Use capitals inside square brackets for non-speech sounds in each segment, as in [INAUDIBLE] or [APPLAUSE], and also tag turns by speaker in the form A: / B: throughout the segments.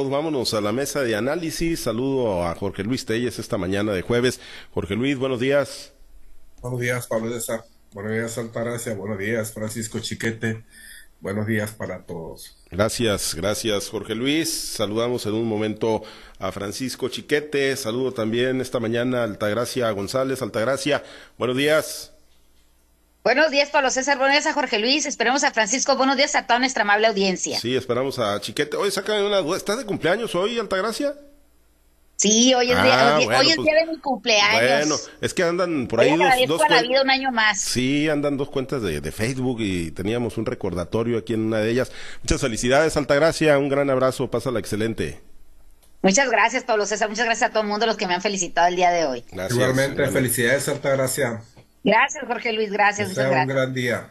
A: Vámonos a la mesa de análisis. Saludo a Jorge Luis Telles esta mañana de jueves. Jorge Luis, buenos días.
B: Buenos días, Pablo César. Buenos días, Altagracia. Buenos días, Francisco Chiquete. Buenos días para todos.
A: Gracias, gracias, Jorge Luis. Saludamos en un momento a Francisco Chiquete. Saludo también esta mañana a Altagracia González. Altagracia, buenos días.
C: Buenos días, Pablo César. Buenos días a Jorge Luis. Esperemos a Francisco. Buenos días a toda nuestra amable audiencia.
A: Sí, esperamos a Chiquete. Oye, sácame una duda. ¿Estás de cumpleaños hoy, Altagracia?
C: Sí, hoy es, día, ah, hoy, es pues, día de mi cumpleaños. Bueno,
A: es que andan por ahí dos,
C: dos la vida un año más.
A: Sí, andan dos cuentas de, de, Facebook y teníamos un recordatorio aquí en una de ellas. Muchas felicidades, Altagracia. Un gran abrazo. Pásala excelente.
C: Muchas gracias, Pablo César. Muchas gracias a todo el mundo los que me han felicitado el día de hoy.
B: Gracias, Igualmente, felicidades, Altagracia.
C: Gracias, Jorge Luis, gracias.
B: Que un gran día.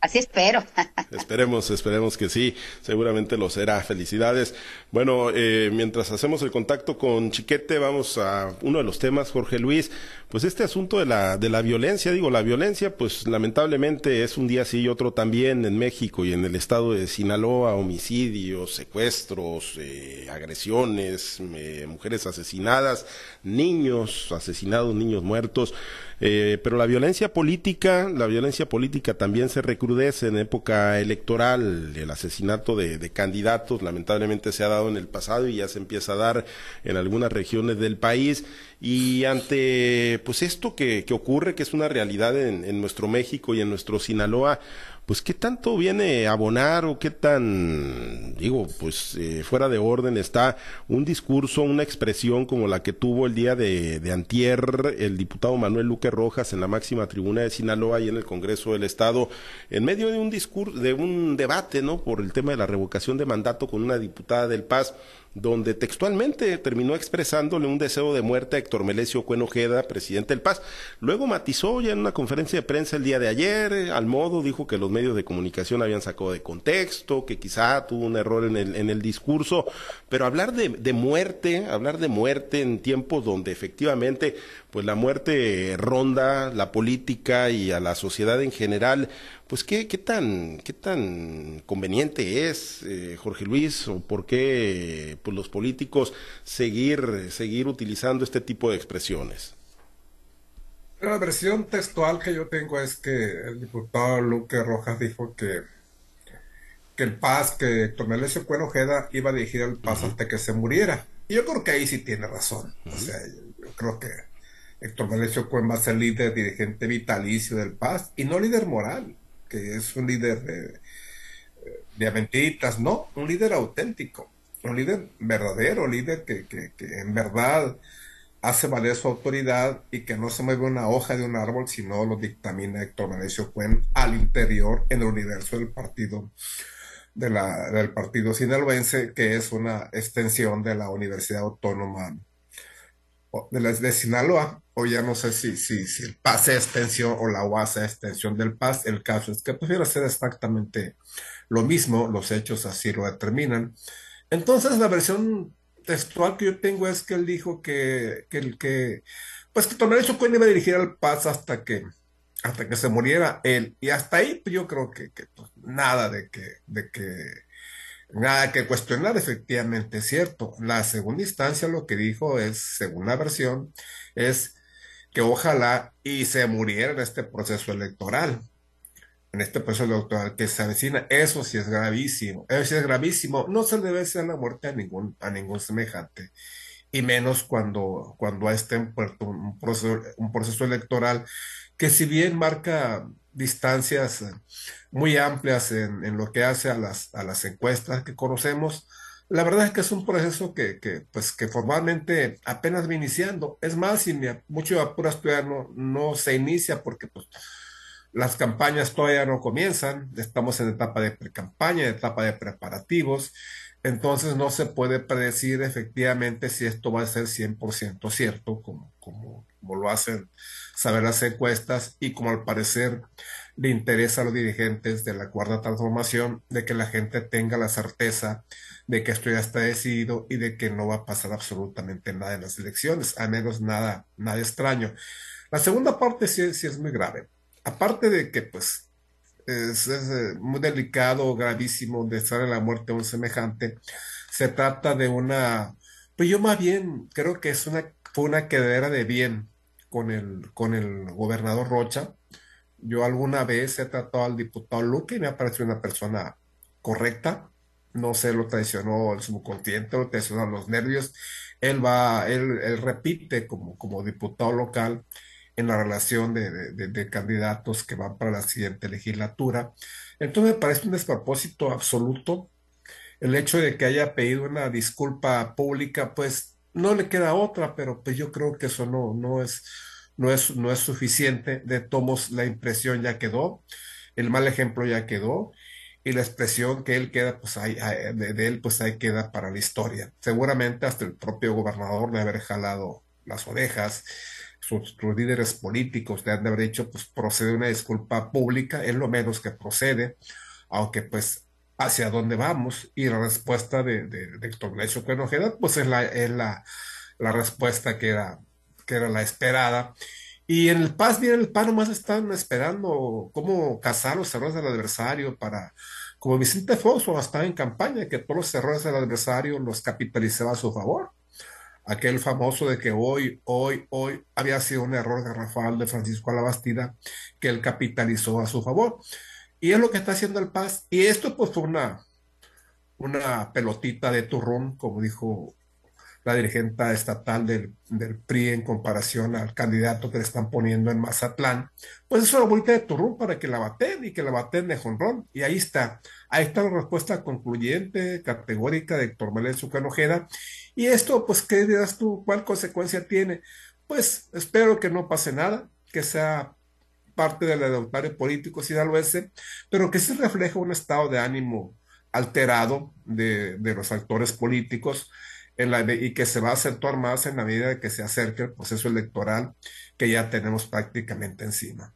C: Así espero. [LAUGHS]
A: esperemos, esperemos que sí. Seguramente lo será. Felicidades. Bueno, eh, mientras hacemos el contacto con Chiquete, vamos a uno de los temas, Jorge Luis. Pues este asunto de la, de la violencia, digo, la violencia, pues lamentablemente es un día sí y otro también en México y en el estado de Sinaloa, homicidios, secuestros, eh, agresiones, eh, mujeres asesinadas, niños asesinados, niños muertos. Eh, pero la violencia política, la violencia política también se recrudece en época electoral. El asesinato de, de, candidatos lamentablemente se ha dado en el pasado y ya se empieza a dar en algunas regiones del país. Y ante pues esto que, ocurre, que es una realidad en nuestro México y en nuestro Sinaloa, pues qué tanto viene a abonar o qué tan, digo, pues eh, fuera de orden está un discurso, una expresión como la que tuvo el día de, de antier el diputado Manuel Luque Rojas en la máxima tribuna de Sinaloa y en el Congreso del Estado, en medio de un discurso, de un debate, ¿no? Por el tema de la revocación de mandato con una diputada del Paz donde textualmente terminó expresándole un deseo de muerte a Héctor Melesio Cuenojeda, presidente del Paz. Luego matizó ya en una conferencia de prensa el día de ayer, eh, al modo dijo que los medios de comunicación habían sacado de contexto, que quizá tuvo un error en el, en el discurso, pero hablar de, de muerte, hablar de muerte en tiempos donde efectivamente pues la muerte ronda la política y a la sociedad en general, pues qué, qué tan, qué tan conveniente es, eh, Jorge Luis, o por qué pues, los políticos seguir, seguir utilizando este tipo de expresiones.
B: La versión textual que yo tengo es que el diputado Luque Rojas dijo que, que el Paz, que Héctor Melesio Cuenojeda iba a dirigir el Paz hasta que se muriera. Y yo creo que ahí sí tiene razón. O sea, yo creo que Héctor Melesio Cuen va a ser líder dirigente vitalicio del Paz y no líder moral, que es un líder de, de aventitas, no, un líder auténtico, un líder verdadero, líder que, que, que, en verdad hace valer su autoridad y que no se mueve una hoja de un árbol, sino lo dictamina Héctor Melesio Cuen al interior en el universo del partido del partido sinaloense, que es una extensión de la Universidad Autónoma de, la, Sinaloa, o ya no sé si, si, el PAS es extensión o la UAS es extensión del PAS, el caso es que prefiero hacer exactamente lo mismo, los hechos así lo determinan. Entonces la versión textual que yo tengo es que él dijo que, que el que, pues que Tomaré Cuen iba a dirigir al PAS hasta que, hasta que se muriera él, y hasta ahí pues, yo creo que, que pues, nada de que, de que Nada que cuestionar, efectivamente, es cierto. La segunda instancia lo que dijo es, según la versión, es que ojalá y se muriera en este proceso electoral, en este proceso electoral que se avecina. Eso sí es gravísimo. Eso sí es gravísimo. No se debe hacer la muerte a ningún, a ningún semejante. Y menos cuando, cuando esté en un proceso, un proceso electoral que si bien marca distancias muy amplias en, lo que hace a las, a las encuestas que conocemos. La verdad es que es un proceso que, que pues, que formalmente apenas va iniciando. Es más, si mucho apuras todavía no, no se inicia porque pues, las campañas todavía no comienzan. Estamos en etapa de pre-campaña, etapa de preparativos. Entonces no se puede predecir efectivamente si esto va a ser 100% cierto, como, como, como lo hacen saber las encuestas y como al parecer le interesa a los dirigentes de la cuarta transformación de que la gente tenga la certeza de que esto ya está decidido y de que no va a pasar absolutamente nada en las elecciones, a menos nada, nada extraño. La segunda parte sí, sí es muy grave. Aparte de que pues es, eh, muy delicado, gravísimo de estar en la muerte de un semejante, se trata de una, pues yo más bien creo que es una, fue una quedadera de bien con el, con el gobernador Rocha. Yo alguna vez he tratado al diputado Luque y me ha parecido una persona correcta. No se lo traicionó el subconsciente, lo traicionó los nervios. Él va, él, él repite como, como diputado local en la relación de, de, candidatos que van para la siguiente legislatura. Entonces me parece un despropósito absoluto el hecho de que haya pedido una disculpa pública, pues no le queda otra, pero pues yo creo que eso no, no, es, no, es, no es suficiente. De tomos, la impresión ya quedó, el mal ejemplo ya quedó, y la expresión que él queda, pues de, él, pues ahí queda para la historia. Seguramente hasta el propio gobernador de haber jalado las orejas sus, líderes políticos le han de haber dicho, pues procede una disculpa pública, es lo menos que procede, aunque pues hacia dónde vamos y la respuesta de, de, de Héctor pues es la, es la, la respuesta que era, que era la esperada. Y en el PAS, bien, el PAN nomás están esperando cómo cazar los errores del adversario para, como Vicente Fox estaba en campaña, que todos los errores del adversario los capitalizaba a su favor aquel famoso de que hoy, hoy, hoy había sido un error garrafal de Francisco Alabastida que él capitalizó a su favor. Y es lo que está haciendo el Paz. Y esto pues fue una, una pelotita de turrón, como dijo la dirigente estatal del, PRI en comparación al candidato que le están poniendo en Mazatlán, pues es una bolita de turrón para que la baten y que la baten de jonrón. Y ahí está, ahí está la respuesta concluyente, categórica de Héctor Manuel Ojeda. Y esto, pues, ¿qué dirás tú? ¿Cuál consecuencia tiene? Pues espero que no pase nada, que sea parte del adultario político sinaloense, pero que se refleje un estado de ánimo alterado de, los actores políticos en la, y que se va a acentuar más en la medida que se acerque el proceso electoral que ya tenemos prácticamente encima.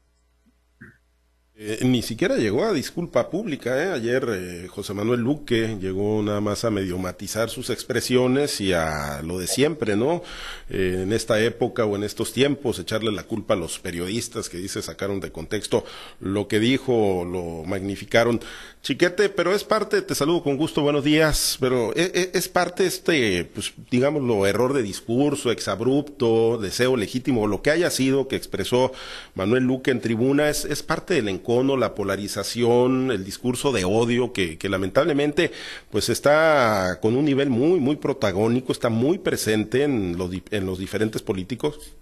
A: Eh, ni siquiera llegó a disculpa pública. ¿eh? Ayer eh, José Manuel Luque llegó nada más a medio matizar sus expresiones y a lo de siempre, ¿no? en esta época o en estos tiempos, echarle la culpa a los periodistas que dice sacaron de contexto lo que dijo, lo magnificaron. Chiquete, pero es parte, te saludo con gusto, buenos días, pero es, parte este, pues digámoslo, error de discurso, exabrupto, deseo legítimo, lo que haya sido que expresó Manuel Luque en tribuna, es, es parte del la polarización, el discurso de odio que, que lamentablemente pues está con un nivel muy, muy protagónico, está muy presente en los, en los diferentes políticos.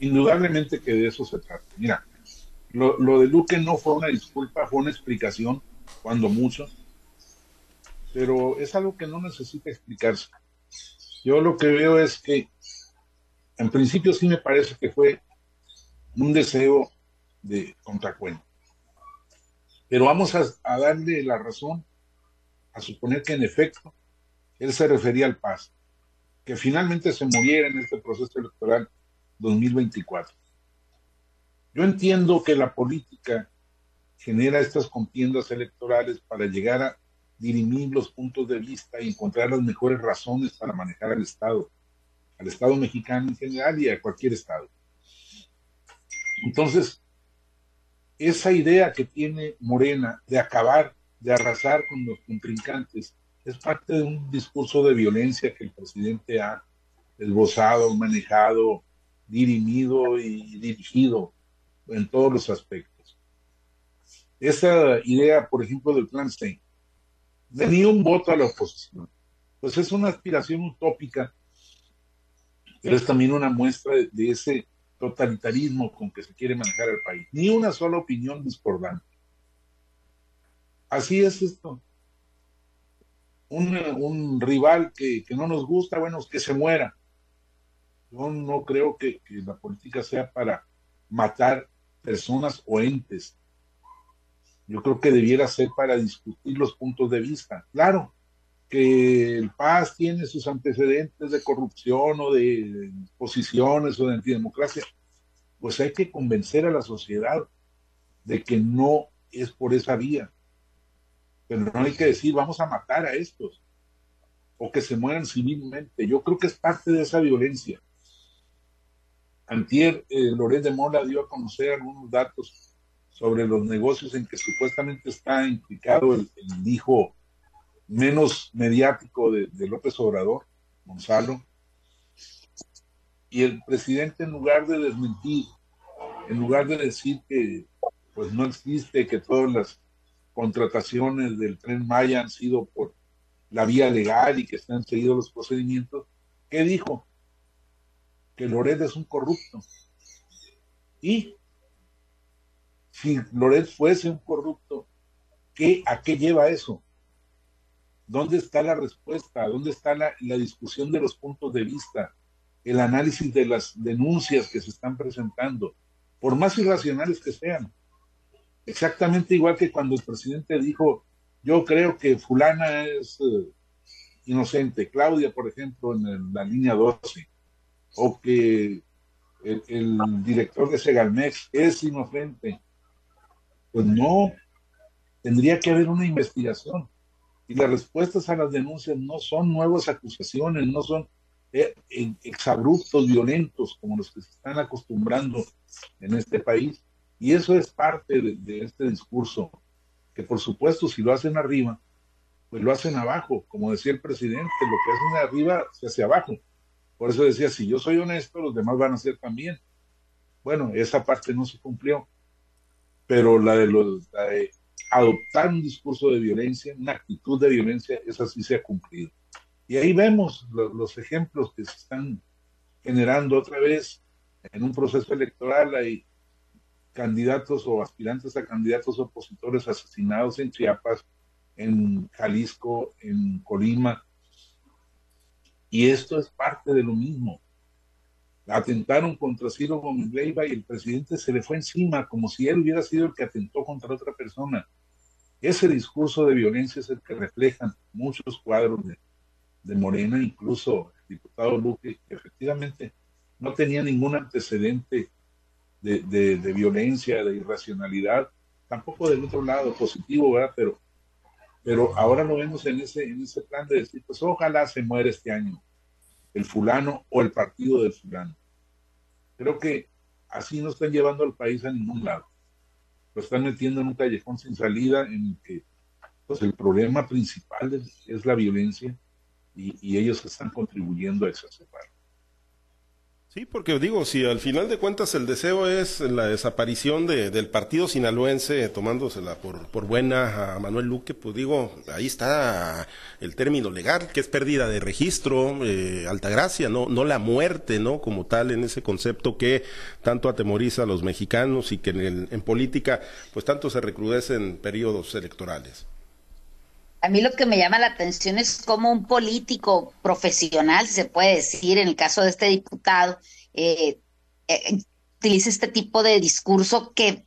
D: Indudablemente que de eso se trata. Mira, lo, lo de Luque no fue una disculpa, fue una explicación, cuando mucho, pero es algo que no necesita explicarse. Yo lo que veo es que, en principio sí me parece que fue un deseo de contracuento. Pero vamos a, a, darle la razón a suponer que en efecto él se refería al paz, que finalmente se muriera en este proceso electoral 2024. Yo entiendo que la política genera estas contiendas electorales para llegar a dirimir los puntos de vista y encontrar las mejores razones para manejar al Estado, al Estado mexicano en general y a cualquier Estado. Entonces, esa idea que tiene Morena de acabar, de arrasar con los contrincantes, es parte de un discurso de violencia que el presidente ha esbozado, manejado, dirimido y dirigido en todos los aspectos. Esa idea, por ejemplo, del plan Stein, de ni un voto a la oposición, pues es una aspiración utópica, pero es también una muestra de, ese totalitarismo con que se quiere manejar el país. Ni una sola opinión discordante. Así es esto. Un, rival que, no nos gusta, bueno, que se muera. Yo no creo que la política sea para matar personas o entes. Yo creo que debiera ser para discutir los puntos de vista. Claro, que el Paz tiene sus antecedentes de corrupción o de posiciones o de antidemocracia, pues hay que convencer a la sociedad de que no es por esa vía. Pero no hay que decir, vamos a matar a estos o que se mueran civilmente. Yo creo que es parte de esa violencia. Antier, eh, Loret de Mola dio a conocer algunos datos sobre los negocios en que supuestamente está implicado el, hijo menos mediático de, López Obrador, Gonzalo, y el presidente en lugar de desmentir, en lugar de decir que pues no existe, que todas las contrataciones del tren Maya han sido por la vía legal y que están seguidos los procedimientos, ¿qué dijo? Que Loret es un corrupto. Y si Loret fuese un corrupto, ¿qué, ¿a qué lleva eso? ¿Dónde está la respuesta? ¿Dónde está la, la discusión de los puntos de vista? El análisis de las denuncias que se están presentando, por más irracionales que sean. Exactamente igual que cuando el presidente dijo, yo creo que fulana es eh, inocente, Claudia, por ejemplo, en, la línea 12, o que el, director de Segalmex es inocente. Pues no, tendría que haber una investigación. Y las respuestas a las denuncias no son nuevas acusaciones, no son eh, exabruptos violentos como los que se están acostumbrando en este país. Y eso es parte de, este discurso, que por supuesto si lo hacen arriba, pues lo hacen abajo, como decía el presidente, lo que hacen arriba se hace abajo. Por eso decía, si yo soy honesto, los demás van a ser también. Bueno, esa parte no se cumplió, pero la de, los, adoptar un discurso de violencia, una actitud de violencia, esa sí se ha cumplido. Y ahí vemos los ejemplos que se están generando otra vez en un proceso electoral. Hay candidatos o aspirantes a candidatos opositores asesinados en Chiapas, en Jalisco, en Colima. Y esto es parte de lo mismo. Atentaron contra Ciro Gómez Leiva y el presidente se le fue encima como si él hubiera sido el que atentó contra otra persona. Ese discurso de violencia es el que reflejan muchos cuadros de, de Morena, incluso el diputado Luque, que efectivamente no tenía ningún antecedente de, violencia, de irracionalidad, tampoco del otro lado positivo, ¿verdad? Pero, pero ahora lo vemos en ese, en ese plan de decir, pues ojalá se muera este año el fulano o el partido del fulano. Creo que así no están llevando al país a ningún lado. Lo están metiendo en un callejón sin salida en el que pues, el problema principal es, la violencia y, y ellos están contribuyendo a exacerbarlo.
A: Sí, porque digo, si al final de cuentas el deseo es la desaparición de, del partido sinaloense, tomándosela por, por buena a Manuel Luque, pues digo, ahí está el término legal, que es pérdida de registro, eh, Altagracia, no, no la muerte, ¿no? Como tal, en ese concepto que tanto atemoriza a los mexicanos y que en, en política, pues tanto se recrudece en periodos electorales.
C: A mí lo que me llama la atención es cómo un político profesional, si se puede decir, en el caso de este diputado, eh, eh, utiliza este tipo de discurso que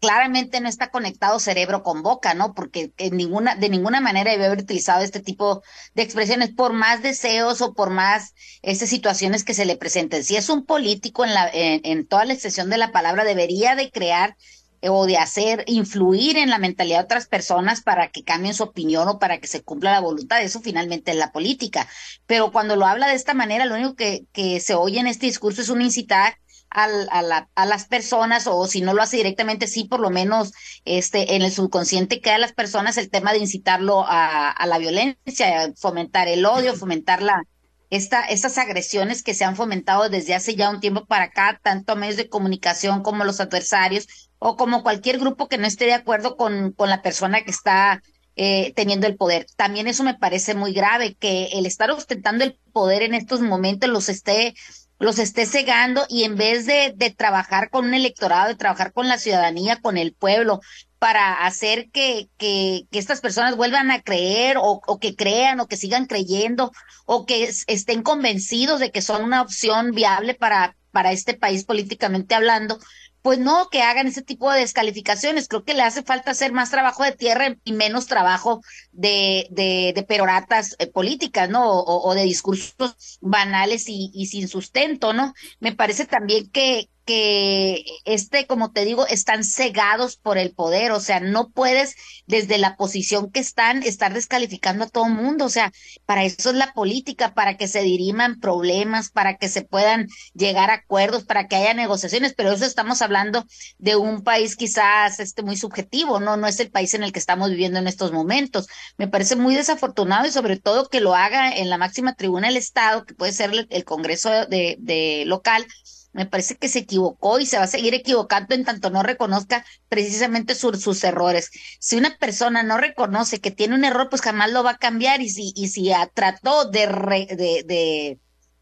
C: claramente no está conectado cerebro con boca, ¿no? Porque en ninguna, de ninguna manera debe haber utilizado este tipo de expresiones, por más deseos o por más estas situaciones que se le presenten. Si es un político en, la, en toda la extensión de la palabra, debería de crear o de hacer influir en la mentalidad de otras personas para que cambien su opinión o para que se cumpla la voluntad. Eso finalmente es la política. Pero cuando lo habla de esta manera, lo único que, que se oye en este discurso es un incitar a, la, a, las personas o si no lo hace directamente, sí, por lo menos este, en el subconsciente queda a las personas el tema de incitarlo a, a la violencia, fomentar el odio, fomentar la, esta, estas agresiones que se han fomentado desde hace ya un tiempo para acá, tanto a medios de comunicación como los adversarios, o como cualquier grupo que no esté de acuerdo con, con la persona que está eh, teniendo el poder. También eso me parece muy grave, que el estar ostentando el poder en estos momentos los esté los esté cegando y en vez de, de trabajar con un electorado, de trabajar con la ciudadanía, con el pueblo, para hacer que, que, que, estas personas vuelvan a creer o, o, que crean o que sigan creyendo o que estén convencidos de que son una opción viable para, para este país políticamente hablando, pues no que hagan ese tipo de descalificaciones. Creo que le hace falta hacer más trabajo de tierra y menos trabajo de, de, de peroratas eh, políticas, ¿no? O, o, de discursos banales y, y, sin sustento, ¿no? Me parece también que, porque este, como te digo, están cegados por el poder, o sea, no puedes desde la posición que están estar descalificando a todo mundo, o sea, para eso es la política, para que se diriman problemas, para que se puedan llegar a acuerdos, para que haya negociaciones, pero eso estamos hablando de un país quizás este muy subjetivo, no no es el país en el que estamos viviendo en estos momentos. Me parece muy desafortunado y sobre todo que lo haga en la máxima tribuna del Estado, que puede ser el Congreso de, de local, me parece que se equivocó y se va a seguir equivocando en tanto no reconozca precisamente sus errores. Si una persona no reconoce que tiene un error, pues jamás lo va a cambiar y si, y si trató de, de, de,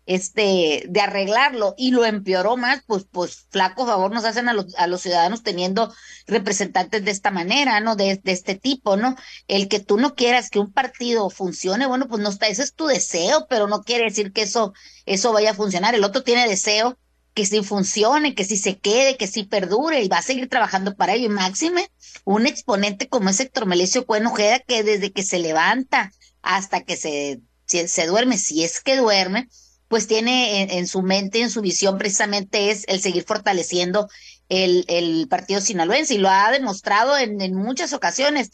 C: este, de arreglarlo y lo empeoró más, pues, pues flaco favor nos hacen a los, a los ciudadanos teniendo representantes de esta manera, ¿no? De, de este tipo, ¿no? El que tú no quieras que un partido funcione, bueno, pues no está, ese es tu deseo, pero no quiere decir que eso, eso vaya a funcionar. El otro tiene deseo que sí funcione, que sí se quede, que sí perdure y va a seguir trabajando para ello. Y máxime, un exponente como es Héctor Melesio Cuenojeda, que desde que se levanta hasta que se, se, duerme, si es que duerme, pues tiene en, en, su mente, en su visión precisamente es el seguir fortaleciendo el, el partido sinaloense y lo ha demostrado en, en muchas ocasiones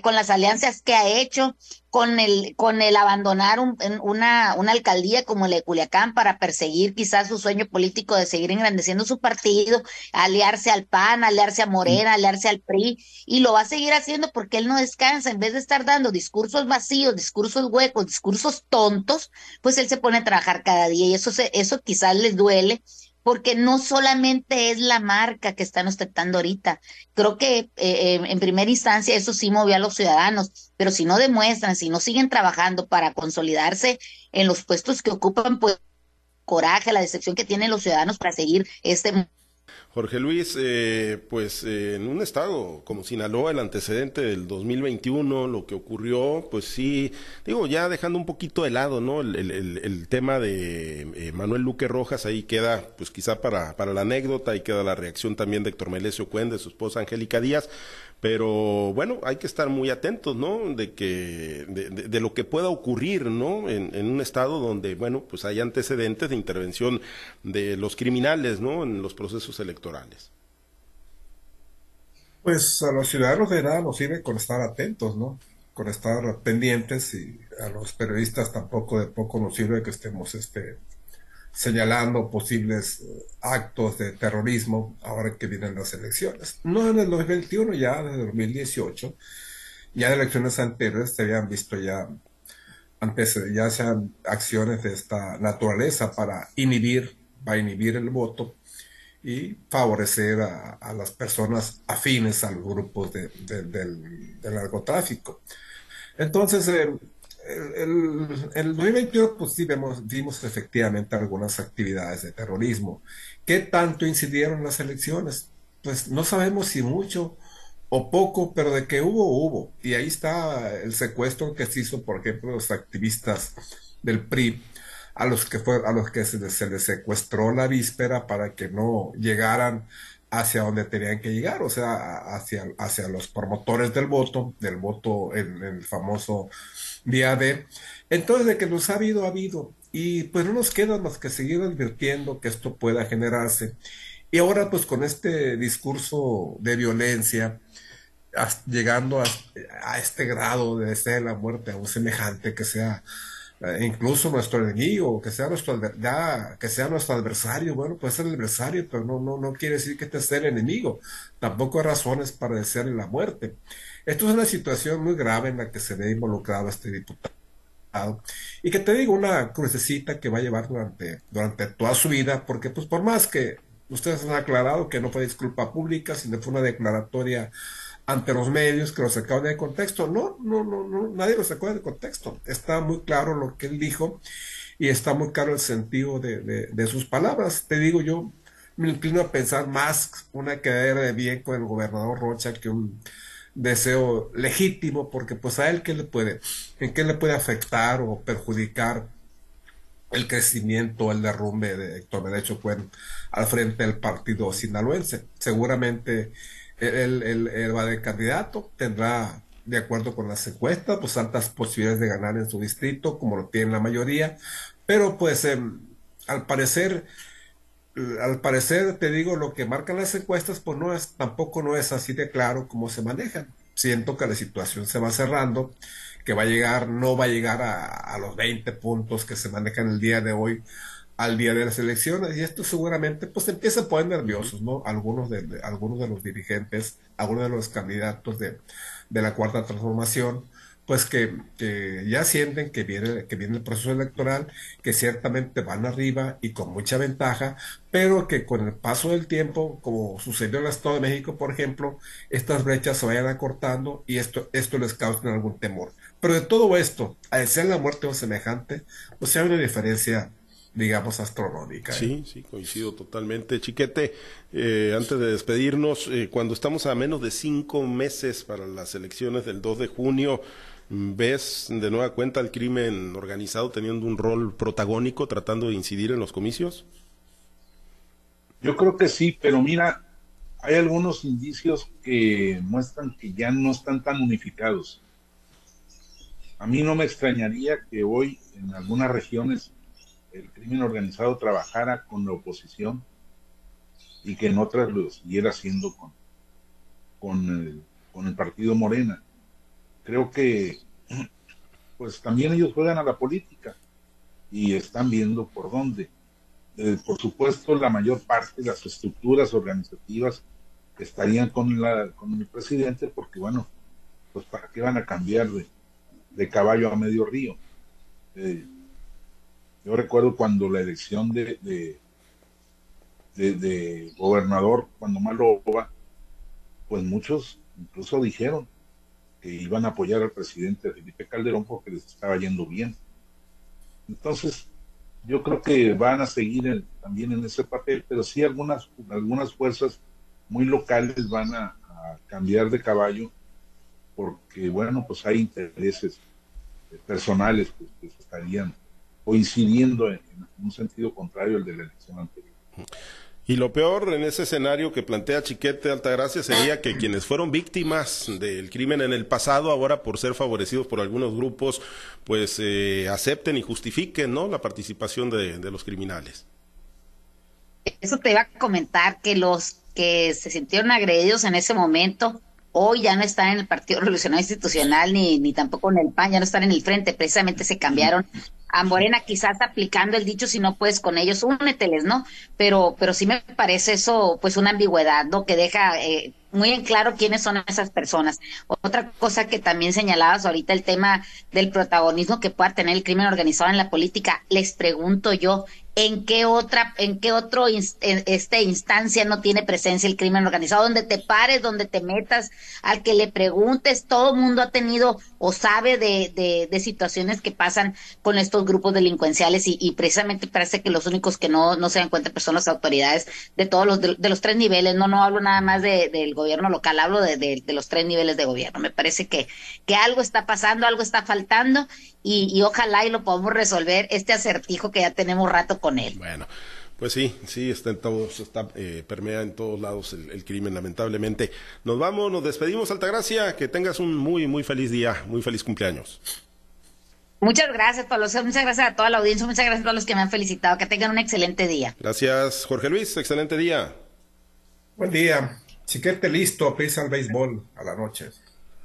C: con las alianzas que ha hecho, con el, con el abandonar un, una, una alcaldía como la de Culiacán para perseguir quizás su sueño político de seguir engrandeciendo su partido, aliarse al PAN, aliarse a Morena, aliarse al PRI, y lo va a seguir haciendo porque él no descansa, en vez de estar dando discursos vacíos, discursos huecos, discursos tontos, pues él se pone a trabajar cada día y eso, se, eso quizás les duele porque no solamente es la marca que están ostentando ahorita. Creo que eh, eh, en primera instancia eso sí movió a los ciudadanos, pero si no demuestran, si no siguen trabajando para consolidarse en los puestos que ocupan, pues coraje, la decepción que tienen los ciudadanos para seguir este
A: Jorge Luis, eh, pues eh, en un estado como Sinaloa, el antecedente del 2021, lo que ocurrió, pues sí, digo, ya dejando un poquito de lado, ¿no? El, tema de eh, Manuel Luque Rojas, ahí queda, pues quizá para, para la anécdota, ahí queda la reacción también de Héctor Melesio Cuen, de su esposa Angélica Díaz, pero bueno, hay que estar muy atentos, ¿no? De que, de, de, lo que pueda ocurrir, ¿no? En, un estado donde, bueno, pues hay antecedentes de intervención de los criminales, ¿no? En los procesos electorales.
B: Pues a los ciudadanos de nada nos sirve con estar atentos, ¿no? Con estar pendientes y a los periodistas tampoco de poco nos sirve que estemos, este, señalando posibles eh, actos de terrorismo ahora que vienen las elecciones. No en el 2021, ya en el 2018, ya en elecciones anteriores se habían visto ya antes ya sean acciones de esta naturaleza para inhibir, para inhibir el voto y favorecer a, a las personas afines a los grupos de, de, del, del, narcotráfico. Entonces, eh, el, el 2021 pues sí vemos, vimos efectivamente algunas actividades de terrorismo. ¿Qué tanto incidieron las elecciones? Pues no sabemos si mucho o poco, pero de que hubo, hubo. Y ahí está el secuestro que se hizo, por ejemplo, los activistas del PRI, a los que fue, a los que se les, se les secuestró la víspera para que no llegaran hacia donde tenían que llegar, o sea, hacia, hacia los promotores del voto, del voto en el famoso día de. Entonces, de que nos ha habido, ha habido. Y pues no nos queda más que seguir advirtiendo que esto pueda generarse. Y ahora, pues con este discurso de violencia, llegando a, a, este grado de desear la muerte a un semejante que sea eh, incluso nuestro enemigo, que sea nuestro, ya, que sea nuestro adversario, bueno, puede ser el adversario, pero no, no, no quiere decir que este sea el enemigo. Tampoco hay razones para desearle la muerte. Esto es una situación muy grave en la que se ve involucrado este diputado. Y que te digo, una crucecita que va a llevar durante, durante toda su vida, porque pues por más que ustedes han aclarado que no fue disculpa pública, sino fue una declaratoria ante los medios que lo sacaron de contexto. No, no, no, no, nadie lo sacó de contexto. Está muy claro lo que él dijo y está muy claro el sentido de, de, de sus palabras. Te digo, yo me inclino a pensar más una quedadera de bien con el gobernador Rocha que un deseo legítimo, porque pues a él qué le puede, en qué le puede afectar o perjudicar el crecimiento, el derrumbe de Héctor Derecho Cuen al frente del partido sinaloense. Seguramente él, él, va de candidato, tendrá, de acuerdo con las encuestas, pues altas posibilidades de ganar en su distrito, como lo tiene la mayoría, pero pues eh, al parecer al parecer, te digo, lo que marcan las encuestas, pues no es, tampoco no es así de claro cómo se manejan. Siento que la situación se va cerrando, que va a llegar, no va a llegar a, los 20 puntos que se manejan el día de hoy al día de las elecciones y esto seguramente pues empieza a poner nerviosos, ¿no? Algunos de, algunos de los dirigentes, algunos de los candidatos de, de la cuarta transformación, pues que, ya sienten que viene, que viene el proceso electoral, que ciertamente van arriba y con mucha ventaja, pero que con el paso del tiempo, como sucedió en el Estado de México, por ejemplo, estas brechas se vayan acortando y esto, esto les causa algún temor. Pero de todo esto, al ser la muerte o semejante, pues hay una diferencia digamos, astronómica. ¿eh?
A: Sí, sí, coincido totalmente. Chiquete, eh, antes de despedirnos, eh, cuando estamos a menos de cinco meses para las elecciones del 2 de junio, ¿Ves de nueva cuenta el crimen organizado teniendo un rol protagónico tratando de incidir en los comicios?
D: Yo creo que sí, pero mira, hay algunos indicios que muestran que ya no están tan unificados. A mí no me extrañaría que hoy en algunas regiones el crimen organizado trabajara con la oposición y que en otras lo siguiera haciendo con, con, el, con el partido Morena creo que pues también ellos juegan a la política y están viendo por dónde. Eh, por supuesto, la mayor parte de las estructuras organizativas estarían con, la, con el presidente porque, bueno, pues para qué van a cambiar de, caballo a medio río. Eh, yo recuerdo cuando la elección de, de, gobernador, cuando Malo va, pues muchos incluso dijeron, que iban a apoyar al presidente Felipe Calderón porque les estaba yendo bien. Entonces, yo creo que van a seguir también en ese papel, pero sí algunas, algunas fuerzas muy locales van a, cambiar de caballo porque, bueno, pues hay intereses personales que, estarían coincidiendo en, en, un sentido contrario al de la elección anterior.
A: Y lo peor en ese escenario que plantea Chiquete Altagracia sería que quienes fueron víctimas del crimen en el pasado, ahora por ser favorecidos por algunos grupos, pues eh, acepten y justifiquen ¿no? la participación de, de los criminales.
C: Eso te iba a comentar que los que se sintieron agredidos en ese momento, hoy ya no están en el Partido Revolucionario Institucional ni, ni tampoco en el PAN, ya no están en el frente, precisamente se cambiaron a Morena, quizás aplicando el dicho, si no puedes con ellos, úneteles, ¿no? Pero, pero sí me parece eso, pues una ambigüedad, ¿no? Que deja eh, muy en claro quiénes son esas personas. Otra cosa que también señalabas ahorita, el tema del protagonismo que pueda tener el crimen organizado en la política, les pregunto yo, en qué otra, en qué otro este instancia no tiene presencia el crimen organizado, donde te pares, donde te metas, al que le preguntes, todo mundo ha tenido o sabe de, de, de, situaciones que pasan con estos grupos delincuenciales y, y, precisamente parece que los únicos que no, no se dan cuenta pues, son las autoridades de todos los, de, los tres niveles, no, no hablo nada más de, del gobierno local, hablo de, de, los tres niveles de gobierno. Me parece que, que algo está pasando, algo está faltando y, y ojalá y lo podamos resolver este acertijo que ya tenemos rato con él.
A: Bueno. Pues sí, sí, está en todos, está, eh, permea en todos lados el, crimen, lamentablemente. Nos vamos, nos despedimos, Altagracia, que tengas un muy, muy feliz día, muy feliz cumpleaños.
C: Muchas gracias, Pablo. Muchas gracias a toda la audiencia, muchas gracias a todos los que me han felicitado. Que tengan un excelente día.
A: Gracias, Jorge Luis, excelente día.
B: Buen día. Chiquete listo, pisa al béisbol a la noche.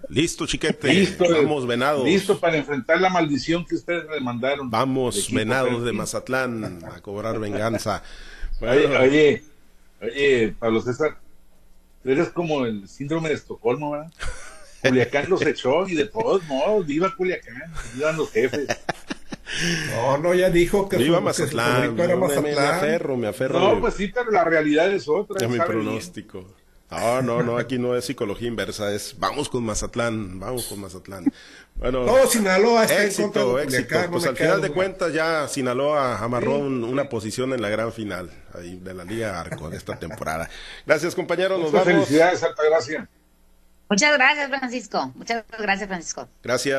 A: Listo, chiquete. Listo, vamos, venados.
D: Listo para enfrentar la maldición que ustedes le mandaron.
A: Vamos, venados de Mazatlán, a cobrar [LAUGHS] venganza.
D: Oye, oye, Pablo César, tú eres como el síndrome de Estocolmo, ¿verdad? [LAUGHS] Culiacán los echó y de todos modos, viva Culiacán, vivan los jefes.
B: No, no, ya dijo que,
A: Viva Mazatlán, era Mazatlán. Me, aferro, me aferro.
D: No, pues sí, pero la realidad es otra.
A: Es mi pronóstico. No, no, no, aquí no es psicología inversa, es vamos con Mazatlán, vamos con Mazatlán.
B: Bueno, todo Sinaloa está
A: éxito, éxito. pues al final de cuentas ya Sinaloa amarró una posición en la gran final ahí de la Liga Arco de esta temporada. Gracias compañeros, nos vamos.
D: Felicidades, Alta Gracia.
C: Muchas gracias, Francisco. Muchas gracias, Francisco.
A: Gracias.